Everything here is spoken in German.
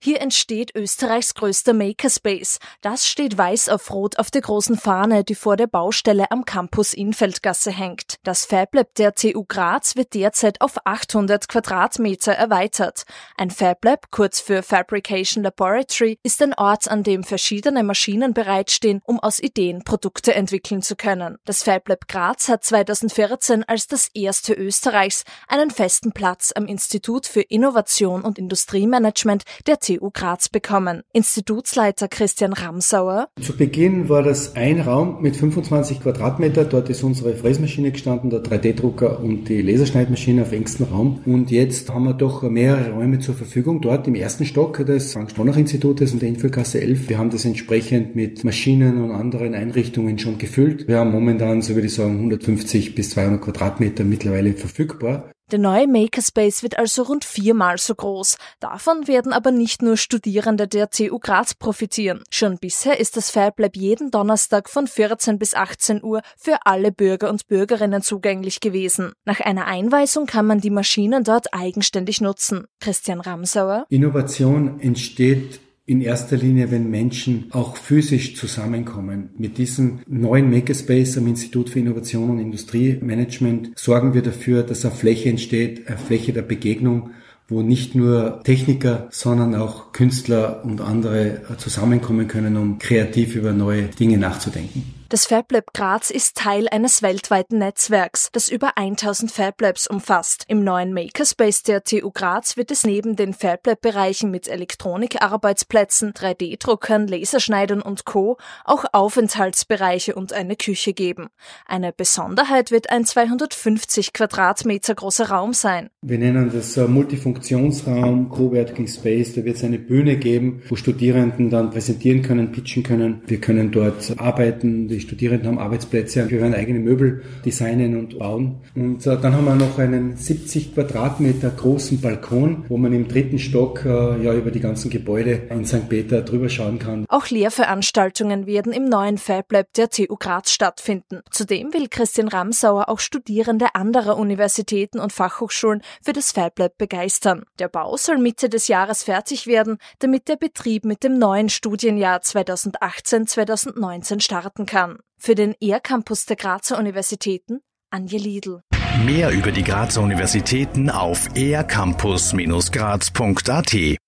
Hier entsteht Österreichs größter Makerspace. Das steht weiß auf rot auf der großen Fahne, die vor der Baustelle am Campus Infeldgasse hängt. Das FabLab der TU Graz wird derzeit auf 800 Quadratmeter erweitert. Ein FabLab, kurz für Fabrication Laboratory, ist ein Ort, an dem verschiedene Maschinen bereitstehen, um aus Ideen Produkte entwickeln zu können. Das FabLab Graz hat 2014 als das erste Österreichs einen festen Platz am Institut für Innovation und Industriemanagement der TU Graz bekommen. Institutsleiter Christian Ramsauer. Zu Beginn war das ein Raum mit 25 Quadratmeter. Dort ist unsere Fräsmaschine gestanden, der 3D-Drucker und die Laserschneidmaschine auf engstem Raum. Und jetzt haben wir doch mehrere Räume zur Verfügung. Dort im ersten Stock des Frank-Stronach-Institutes in der Infogasse 11. Wir haben das entsprechend mit Maschinen und anderen Einrichtungen schon gefüllt. Wir haben momentan, so würde ich sagen, 150 bis 200 Quadratmeter mittlerweile verfügbar. Der neue Makerspace wird also rund viermal so groß. Davon werden aber nicht nur Studierende der TU Graz profitieren. Schon bisher ist das FabLab jeden Donnerstag von 14 bis 18 Uhr für alle Bürger und Bürgerinnen zugänglich gewesen. Nach einer Einweisung kann man die Maschinen dort eigenständig nutzen. Christian Ramsauer. Innovation entsteht in erster Linie, wenn Menschen auch physisch zusammenkommen. Mit diesem neuen Makerspace am Institut für Innovation und Industriemanagement sorgen wir dafür, dass eine Fläche entsteht, eine Fläche der Begegnung, wo nicht nur Techniker, sondern auch Künstler und andere zusammenkommen können, um kreativ über neue Dinge nachzudenken. Das FabLab Graz ist Teil eines weltweiten Netzwerks, das über 1000 FabLabs umfasst. Im neuen Makerspace der TU Graz wird es neben den FabLab-Bereichen mit Elektronikarbeitsplätzen, 3D-Druckern, Laserschneidern und Co. auch Aufenthaltsbereiche und eine Küche geben. Eine Besonderheit wird ein 250 Quadratmeter großer Raum sein. Wir nennen das Multifunktionsraum, Coworking Space. Da wird es eine Bühne geben, wo Studierenden dann präsentieren können, pitchen können. Wir können dort arbeiten, die Studierenden haben Arbeitsplätze, wir werden eigene Möbel designen und bauen. Und äh, dann haben wir noch einen 70 Quadratmeter großen Balkon, wo man im dritten Stock äh, ja über die ganzen Gebäude in St. Peter drüber schauen kann. Auch Lehrveranstaltungen werden im neuen FabLab der TU Graz stattfinden. Zudem will Christian Ramsauer auch Studierende anderer Universitäten und Fachhochschulen für das FabLab begeistern. Der Bau soll Mitte des Jahres fertig werden, damit der Betrieb mit dem neuen Studienjahr 2018-2019 starten kann kann. Für den ER-Campus der Grazer Universitäten Anja Liedl. Mehr über die Grazer Universitäten auf ercampus-graz.at